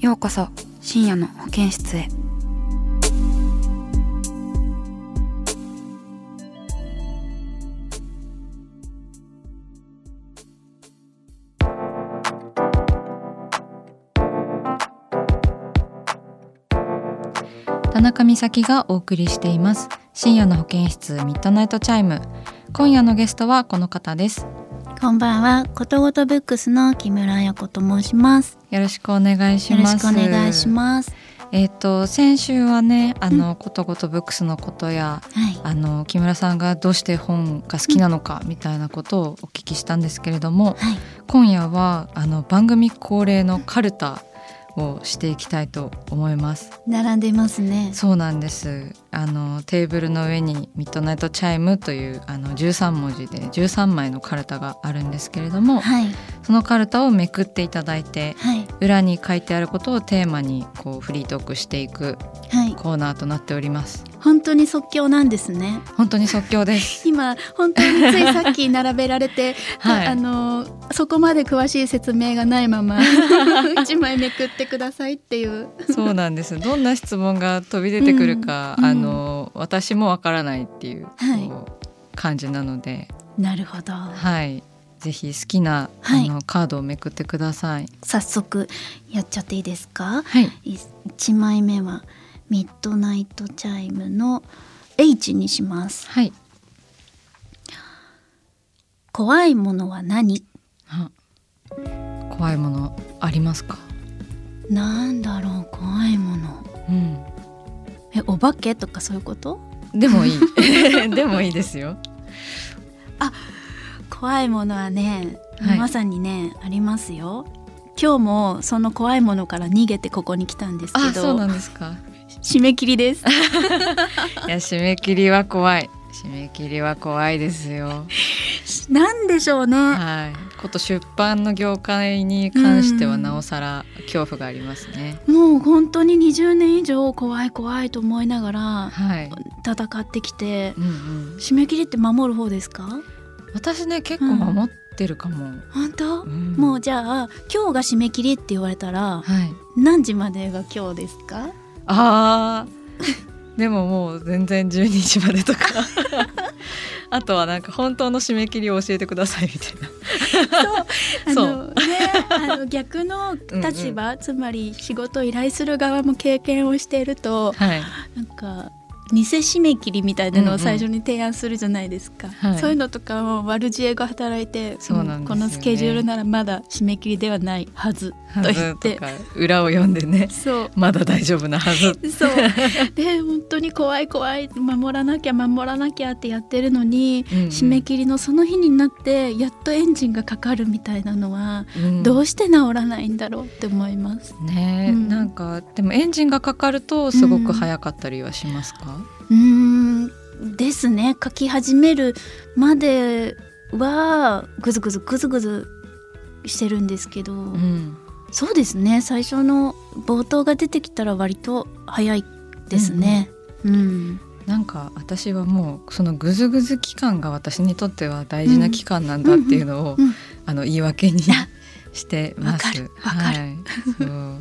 ようこそ深夜の保健室へ。田中美咲がお送りしています。深夜の保健室ミッドナイトチャイム。今夜のゲストはこの方です。こんばんは、ことごとブックスの木村彩子と申します。よろしくお願いしよろますしくお願いします。えっ、と先週はねあの、ことごとブックスのことやはい。あの木村さんがどうして本が好きなのかみたいなことをお聞きしたんですけれども、はい。今夜はあの番組恒例のカルタをしていきたいと思います並んでますね。そうなんですあのテーブルの上にミッドナイトチャイムというあの13文字で13枚のカルタがあるんですけれども、はい。そのカルタをめくっていただいてはい。裏に書いてあることをテーマにこうフリートークしていくはい。コーナーとなっております本当に即興なんですね。本当に即興です 今本当についさっき並べられて、はいあのそこまで詳しい説明がないまま 一枚めくってくださいっていう。そうなんですどんな質問が飛び出てくるか、うんあの私もわからないっていう,、はい感じなのでなるほど。はいぜひ好きな、はいあのカードをめくってください早速やっちゃっていいですか？はい一枚目はミッドナイトチャイムの H にします。はい怖いものは何？あ怖いものありますか？なんだろう怖いもの。うんえお化けとかそういうこと？でもいい でもいいですよ怖いものはね、はい。まさにねありますよ。今日もその怖いものから逃げてここに来たんですけあそうどなんですか。締め切りです。いや締め切りは怖い。締め切りは怖いですよ。なんでしょうね。はい。こと出版の業界に関してはなおさら恐怖がありますね、もう本当に20年以上怖い怖いと思いながらはい、戦ってきてうんうん、締め切りって守る方ですか？私ね結構守ってるかも、本当、うん。もうじゃあ今日が締め切りって言われたらはい。何時までが今日ですか？あー。でももう全然12時までとか。あとはなんか本当の締め切りを教えてくださいみたいな。あそう。のねあの逆の立場つまり仕事を依頼する側も経験をしているとはい。なんか偽締め切りみたいなのを最初に提案するじゃないですか、はい。そういうのとかも悪知恵が働いてそうなんですよね。このスケジュールならまだ締め切りではないはずとは言って。裏を読んでね。そう。まだ大丈夫なはず。そう。で本当に怖い怖い守らなきゃ守らなきゃってやってるのに、うんうん。締め切りのその日になってやっとエンジンがかかるみたいなのは、うん。どうして治らないんだろうって思います。ね。え、うん。なんかでもエンジンがかかるとすごく早かったりはしますか、うーん。ですね。書き始めるまではぐずぐずぐずぐずしてるんですけど、うんそうですね。最初の冒頭が出てきたら割と早いですね。うん。なんか私はもうそのグズグズ期間が私にとっては大事な期間なんだっていうのを、うんうんあの言い訳にあしてます。わかる。わかる。はい、そう。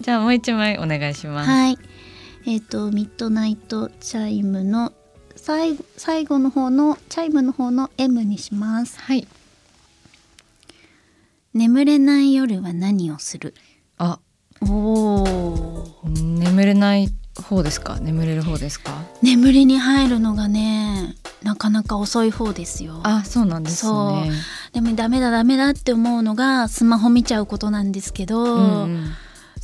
じゃあもう一枚お願いします。はい。えっ、とミッドナイトチャイムの最後最後の方のチャイムの方の M にします。はい。眠れない夜は何をする？あ、おお眠れない方ですか？眠れる方ですか？眠りに入るのがねなかなか遅い方ですよ。あそうなんですね。でもダメだダメだって思うのがスマホ見ちゃうことなんですけど、うんうん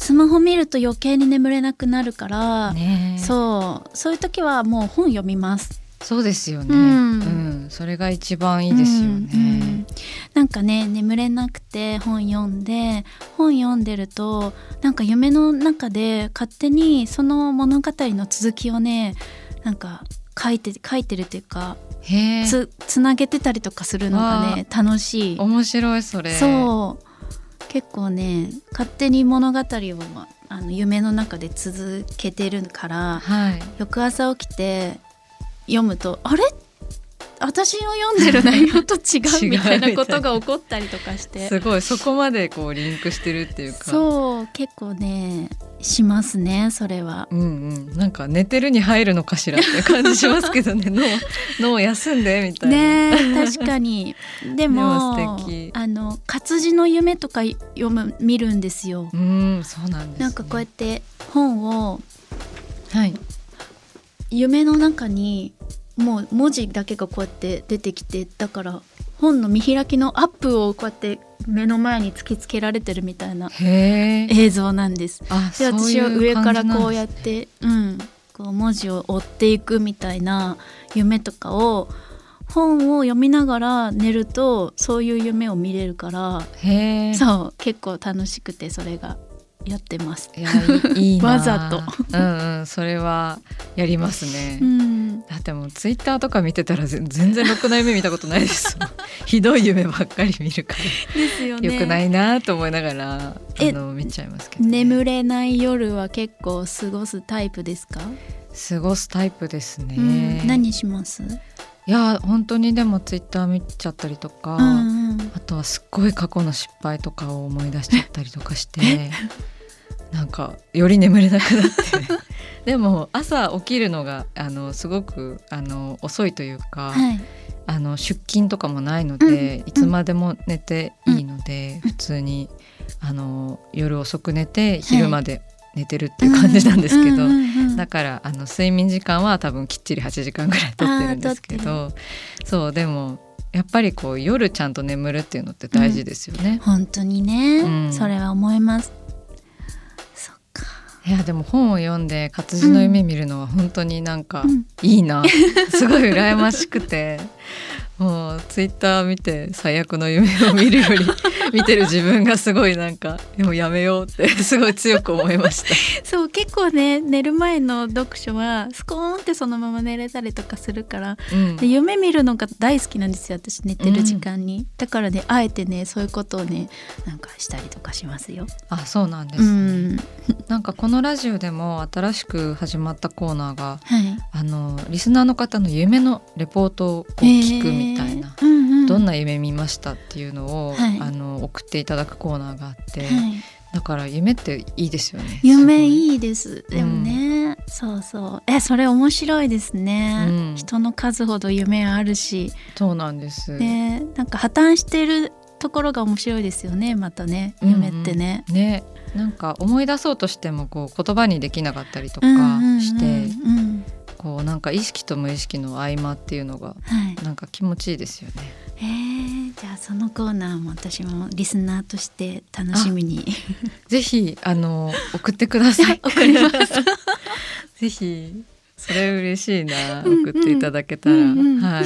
スマホ見ると余計に眠れなくなるから、ねえ。そう。そういう時はもう本読みます。そうですよね、ううん。んそれが一番いいですようんうん。ね、なんかね眠れなくて本読んで本読んでるとなんか夢の中で勝手にその物語の続きをねなんか書いて書いてるっていうかへえ。つつなげてたりとかするのがね楽しい。面白いそれ。そう結構ね勝手に物語をあの夢の中で続けてるからはい。翌朝起きて読むとあれ？私の読んでる内容と違違ううみたいなことが起こったりとかして すごいそこまでこうリンクしてるっていうかそう結構ねしますねそれは。うんうん、なんか寝てるに入るのかしらって感じしますけどね 脳脳休んでみたいな。ねえ確かにでもあの活字の夢とか読む見るんですよ。うんそうなんです、ね。なんかこうやって本をはい夢の中にもう文字だけがこうやって出てきてだから本の見開きのアップをこうやって目の前に突きつけられてるみたいな。映像なんです。あで私は上からこうやっってうんこう文字を追っていくみたいな夢とかを本を読みながら寝るとそういう夢を見れるから。そう結構楽しくてそれがやってます。いやいい。わざと。うんうんそれはやりますね。うん、だってもうツイッターとか見てたらぜ全然ろくな夢見たことないです。ひどい夢ばっかり見るかですよら、ね。よくないなと思いながらあえの見ちゃいますけど、ね。眠れない夜は結構過ごすタイプですか？過ごすタイプですね。うん、何します？いや本当にでもツイッター見ちゃったりとか、うんうん。あとはすっごい過去の失敗とかを思い出しちゃったりとかしてなんかより眠れなくなって。でも朝起きるのがあのすごくあの遅いというか、はい。あの出勤とかもないので、うん。いつまでも寝ていいので、普通にあの夜遅く寝て昼まで寝てるっていう感じなんですけど。うんうんうんだからあの睡眠時間は多分きっちり8時間ぐらいとってるんですけどそうでもやっぱりこう夜ちゃんと眠るっていうのって大事ですよね。本当にね、うんそれは思います。そっか。いやでも本を読んで活字の夢見るのは本当になんかうんいいな、すごい羨ましくてもうツイッター見て最悪の夢を見るより 見てる自分がすごいなんかでもやめようってすごい強く思いました。そう結構ね寝る前の読書はスコーンってそのまま寝れたりとかするからうんで夢見るのが大好きなんですよ私寝てる時間に、だからねあえてねそういうことをねなんかしたりとかしますよ。あそうなんですうね。ん なんかこのラジオでも新しく始まったコーナーがはいあのリスナーの方の夢のレポートを聞くみたいな、えーうんうん。どんな夢見ましたっていうのを、はい。あの送っていただくコーナーがあって、はい。だから夢っていいですよね。夢い。いいです。でもね、そうそう。えそれ面白いですね、うん。人の数ほど夢あるし。そうなんです。ねなんか破綻してるところが面白いですよねまたねうんうん。夢ってね。ね、なんか思い出そうとしてもこう言葉にできなかったりとかうんうんうんして、うんこうなんか意識と無意識の合間っていうのがはいなんか気持ちいいですよね。えー、じゃあそのコーナーも私もリスナーとして楽しみにぜひあの送ってください。送ります。ぜひそれ嬉しいな送っていただけたら、うんうんはい。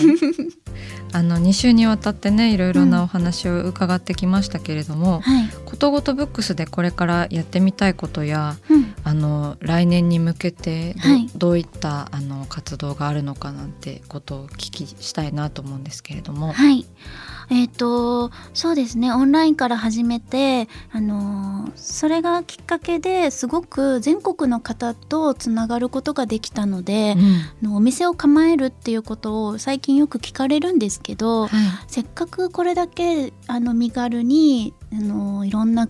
あの2週にわたってねいろいろなお話を伺ってきましたけれども、はい、ことごとブックスでこれからやってみたいことやうん、あの来年に向けてど,、はいどういったあの活動があるのかなんてことをお聞きしたいなと思うんですけれども。はい。えっ、とそうですね。オンラインから始めて、あのーそれがきっかけですごく全国の方とつながることができたので、うん。あのお店を構えるっていうことを最近よく聞かれるんですけど、はい。せっかくこれだけあの身軽にあのいろんな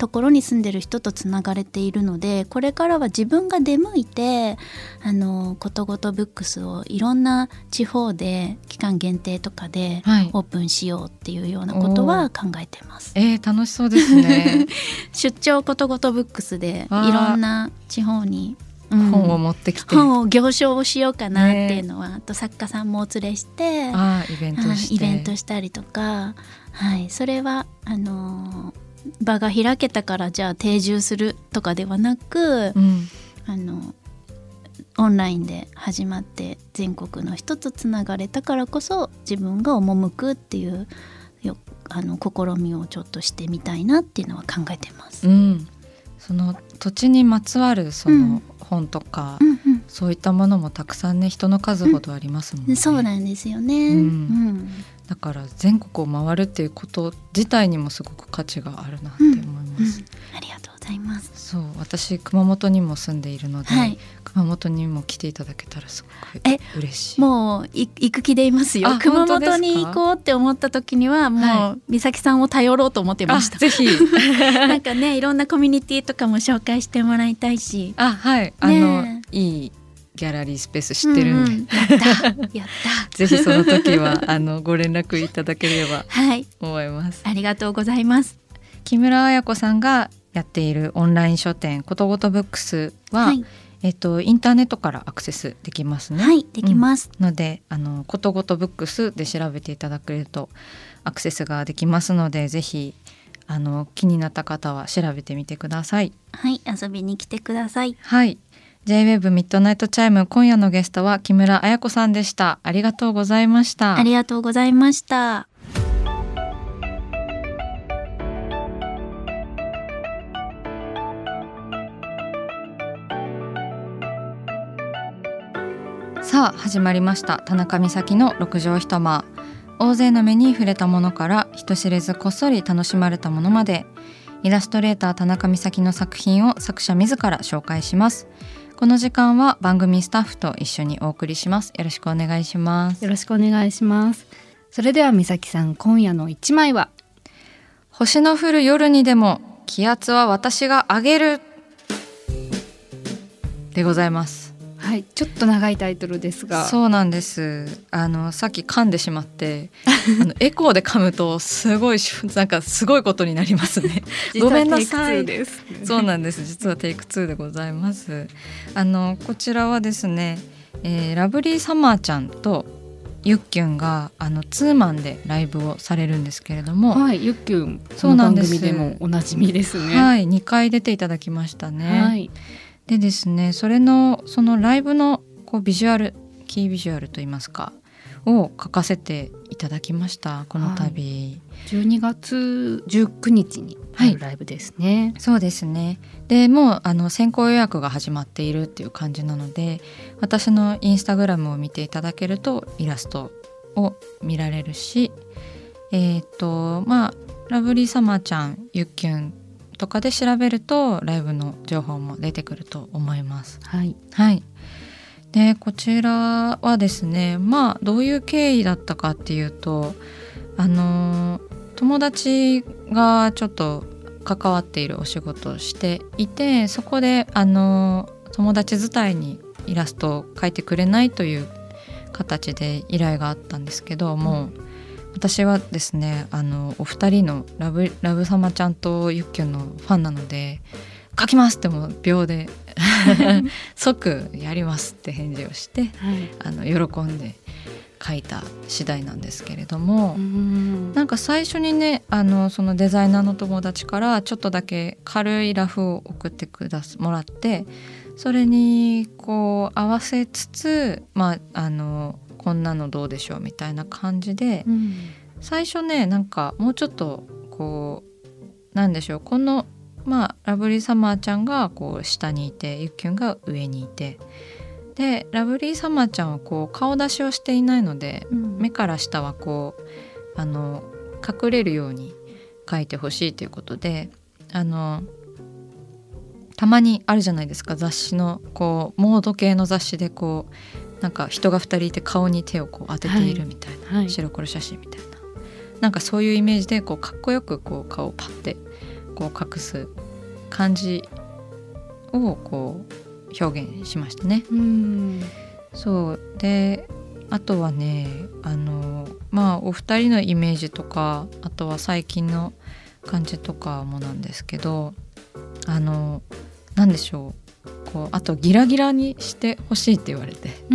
ところに住んでる人とつながれているのでこれからは自分が出向いてあのことごとブックスをいろんな地方で期間限定とかではい。オープンしようっていうようなことは考えてます。えー、楽しそうですね。出張ことごとブックスでいろんな地方に、うん。本を持ってきて、本を行商をしようかなっていうのは、あと作家さんもお連れしてあーイベントして、はい、イベントしたりとか、はい、それはあのー場が開けたからじゃあ定住するとかではなく、うん。あのオンラインで始まって全国の人とつながれたからこそ自分が赴くっていうよあの試みをちょっとしてみたいなっていうのは考えてます。うん、その土地にまつわるそうのん。本とか、うんうんそういったものもたくさんね人の数ほどありますもんね、そうなんですよね。うん。うんだから全国を回るっていうこと自体にもすごく価値があるなって思います、ありがとうございます。そう私熊本にも住んでいるので、はい、熊本にも来ていただけたらすごくえ嬉しい。もうい行く気でいますよ。あ。熊本に行こうって思った時にはもう、は美咲さんを頼ろうと思ってました。あ。ぜひ。なんかねいろんなコミュニティとかも紹介してもらいたいし。あはい。あの、ねいいギャラリースペース知ってるんで、うんうんやったやった。ぜひその時はあのご連絡いただければはい思いますありがとうございます。木村彩子さんがやっているオンライン書店ことごとブックスは、はいえっとインターネットからアクセスできますね。はいできます。のであのことごとブックスで調べていただけるとアクセスができますのでぜひあの気になった方は調べてみてください。はい遊びに来てください。はい。J-WAVE ミッドナイトチャイム今夜のゲストは木村彩子さんでした。ありがとうございました。ありがとうございました。さあ始まりました田中美咲の六畳一間大勢の目に触れたものから人知れずこっそり楽しまれたものまでイラストレーター田中美咲の作品を作者自ら紹介しますこの時間は番組スタッフと一緒にお送りしますよろしくお願いしますよろしくお願いします。それでは美咲さん、今夜の一枚は？星の降る夜にでも気圧は私が上げるでございますはい、ちょっと長いタイトルですが。そうなんですあのさっき噛んでしまって あのエコーで噛むとすごいしなんかすごいことになりますね ごめんなさいテイク2です。そうなんです実はテイク2でございますあのこちらはですね、えーラブリーサマーちゃんとゆっきゅんがあのツーマンでライブをされるんですけれども、はい、ゆっきゅん、そすです。でもおなじみですね。はい2回出ていただきましたね、はい、でですねそれのそのライブのこうビジュアルキービジュアルといいますかを書かせていただきましたこの度、12月19日にライブですね。そうですね。でもうあの先行予約が始まっているっていう感じなので私のインスタグラムを見ていただけるとイラストを見られるしえっ、とまあラブリーサマーちゃんゆっきゅんとかで調べるとライブの情報も出てくると思います。はい、はい。でこちらはですねまあどういう経緯だったかっていうとあの友達がちょっと関わっているお仕事をしていてそこであの友達伝いにイラストを描いてくれないという形で依頼があったんですけども、私はですねあのお二人のラブラブ様ちゃんとゆっきゅんのファンなので「書きます!」ってもう秒で 即やりますって返事をしてはい、あの喜んで書いた次第なんですけれども、うんなんか最初にねあのそのデザイナーの友達からちょっとだけ軽いラフを送ってくだすもらってそれにこう合わせつつまああのこんなのどうでしょうみたいな感じでうん。最初ねなんかもうちょっとこうなんでしょうこのまあラブリーサマーちゃんがこう下にいてゆっきゅんが上にいてでラブリーサマーちゃんはこう顔出しをしていないのでうん。目から下はこうあの隠れるように描いてほしいということであのたまにあるじゃないですか雑誌のこうモード系の雑誌でこうなんか人が2人いて顔に手をこう当てているみたいな、はい。白黒写真みたいな。なんかそういうイメージでこうかっこよくこう顔をパッてこう隠す感じをこう表現しましたね。うん。そう。であとはねあのまあお二人のイメージとかあとは最近の感じとかもなんですけどあの何でしょうこうあとギラギラにしてほしいって言われて、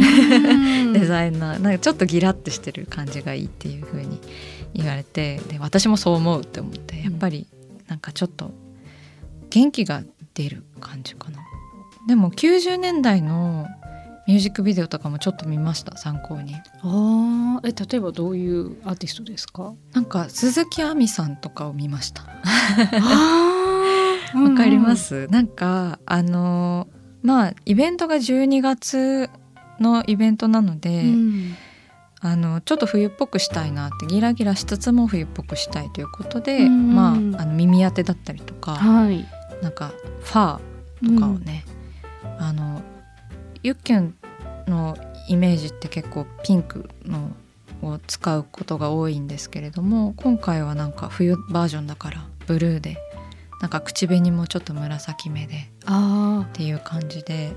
デザイナーなんかちょっとギラってしてる感じがいいっていう風に言われてで私もそう思うって思ってやっぱりなんかちょっと元気が出る感じかな。でも90年代のミュージックビデオとかもちょっと見ました参考に。あー。え例えばどういうアーティストですか？なんか鈴木亜美さんとかを見ました。あわかりま、す、なんかあのまあイベントが12月のイベントなので、うん。あのちょっと冬っぽくしたいなってギラギラしつつも冬っぽくしたいということで、うん。まああの耳当てだったりとか、はい。なんかファーとかをね、あのユッキュンのイメージって結構ピンクのを使うことが多いんですけれども今回はなんか冬バージョンだからブルーでなんか口紅もちょっと紫目であっていう感じで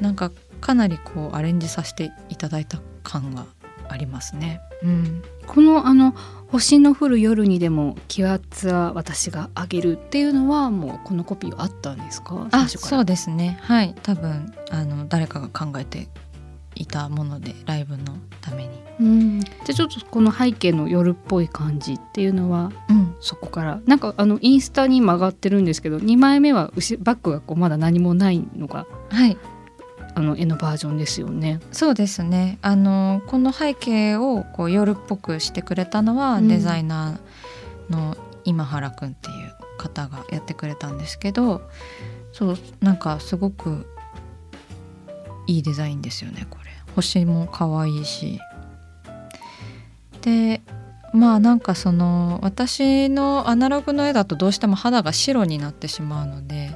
なんかかなりこうアレンジさせていただいた感がありますね。うん、ーこのあの星の降る夜にでも気圧は私が上げるっていうのはもうこのコピーはあったんですか？あそうですね。はい。多分あの誰かが考えていたものでライブのために。うん、じゃあちょっとこの背景の夜っぽい感じっていうのはうん、そこから。なんかあのインスタに曲がってるんですけど2枚目は後バックがこうまだ何もないのがはい。あの絵のバージョンですよね。そうですね。あのこの背景をこう夜っぽくしてくれたのは、うん。デザイナーの今原くんっていう方がやってくれたんですけどそうなんかすごくいいデザインですよねこれ星も可愛いし。でまあなんかその私のアナログの絵だとどうしても肌が白になってしまうので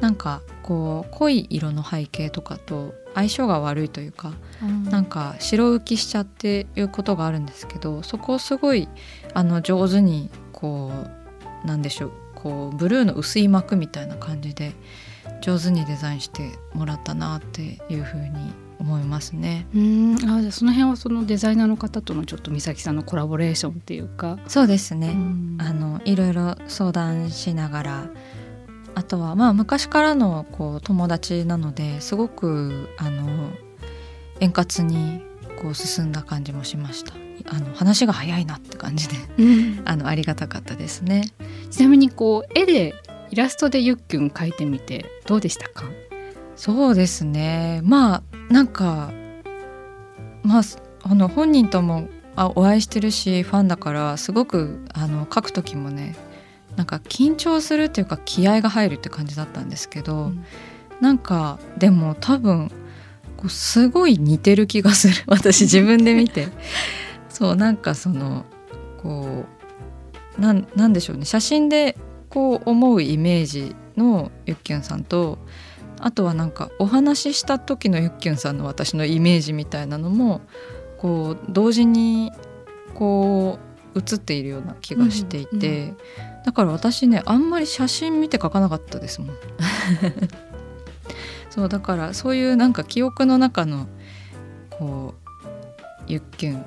なんかこう濃い色の背景とかと相性が悪いというかなんか白浮きしちゃっていうことがあるんですけどそこをすごいあの上手にこうなんでしょうこうブルーの薄い膜みたいな感じで上手にデザインしてもらったなっていうふうに思いますね。うん。あじゃあその辺はそのデザイナーの方とのちょっと美咲さんのコラボレーションっていうか、そうですね、うん。あのいろいろ相談しながら。あとはまあ昔からのこう友達なのですごくあの円滑にこう進んだ感じもしました。あの話が早いなって感じで。うん。あのありがたかったですね。ちなみにこう絵でイラストでゆっきゅん描いてみてどうでしたか？そうですね。まあなんかまああの本人ともあお会いしてるしファンだからすごくあの書く時もねなんか緊張するっていうか気合が入るって感じだったんですけど、うん。なんかでも多分こうすごい似てる気がする。私自分で見て。そうなんかそのこうなんなんでしょうね。写真でこう思うイメージのゆっきゅんさんとあとはなんかお話しした時のゆっきゅんさんの私のイメージみたいなのもこう同時にこう映っているような気がしていて、うんだから私ねあんまり写真見て描かなかったですもん。そうだからそういうなんか記憶の中のこうゆっきゅん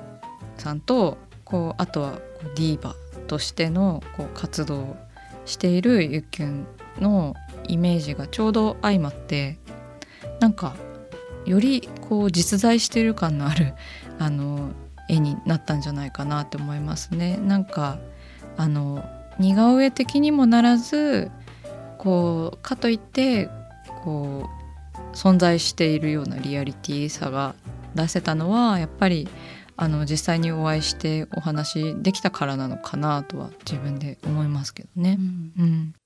さんとこうあとはこうディーバとしてのこう活動をしているゆっきゅんのイメージがちょうど相まってなんかよりこう実在している感のある あの絵になったんじゃないかなって思いますね。なんかあの似顔絵的にもならずこうかといってこう存在しているようなリアリティさが出せたのはやっぱりあの実際にお会いしてお話できたからなのかなとは自分で思いますけどね。うん、真夜